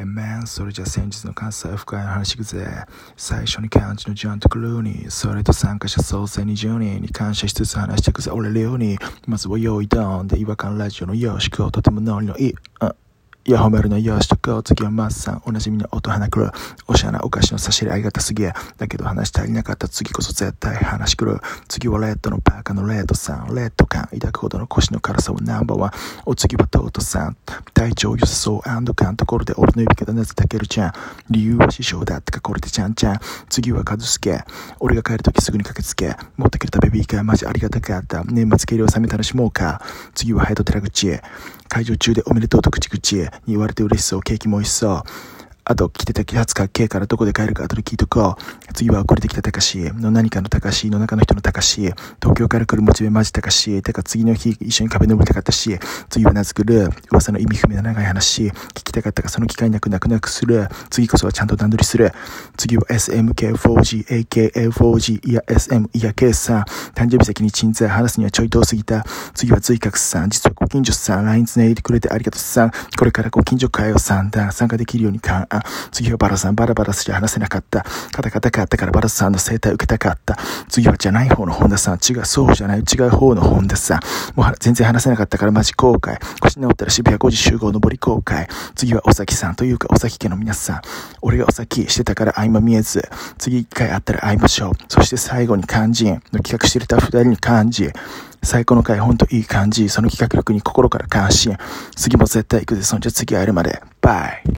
え、man、それじゃ先日の関西深いの話くぜ。最初に漢字のジョンとクルーに、それと参加者総勢20人に感謝しつつ話してくぜ、俺寮に。まずは用意ドンで違和感ラジオのよしくとてもノリのいい。うんいや、褒めるのよしとこう。次はマッサン。おなじみの音花く。おしゃなお菓子の差し入れありがたすぎや。だけど話足りなかった次こそ絶対話くる。次はレッドのパーカーのレッドさん。レッド感抱くほどの腰の辛さはナンバーワン。お次はトートさん。体調良さそう。アンド感ところで俺の指方なぜたけるちゃん。理由は師匠だってかこれでちゃんちゃん。次は和助。俺が帰るときすぐに駆けつけ。持ってくれたベビーカーマジありがたかった。年末計量冷め楽しもうか。次はハイド寺口へ。会場中でおめでとうと口々へに言われて嬉しそう。ケーキも美味しそう。あと、着てたやつかっけえからどこで帰るか後で聞いとこう。次はこれできたたかしの何かのたかしの中の人のたかし東京から来るモチベマジたかしてか次の日一緒に壁登りたかったし、次は名付くる噂の意味不明な長い話。聞きたかったがその機会なくなくなくする。次こそはちゃんと段取りする。次は SMK4G、AKA4G、いや SM、いや K さん。誕生日先に鎮座話すにはちょい遠すぎた。次は随覚さん。実はご近所さん。LINE つないでくれてありがとうさん。これからご近所会をさんだ。参加できるように次はバラさん、バラバラすじゃ話せなかった。カタカタかったからバラさんの生態受けたかった。次はじゃない方の本田さん。違う、そうじゃない、違う方の本田さん。もう全然話せなかったからマジ後悔。腰直ったら渋谷5時集合上り後悔。次はお崎さんというかお崎家の皆さん。俺がお崎してたから合間見えず。次一回会ったら会いましょう。そして最後に肝心の企画してるた二人に感じ。最高の回ほんといい感じ。その企画力に心から感心。次も絶対行くぜ。そんじゃ次会えるまで。バイ。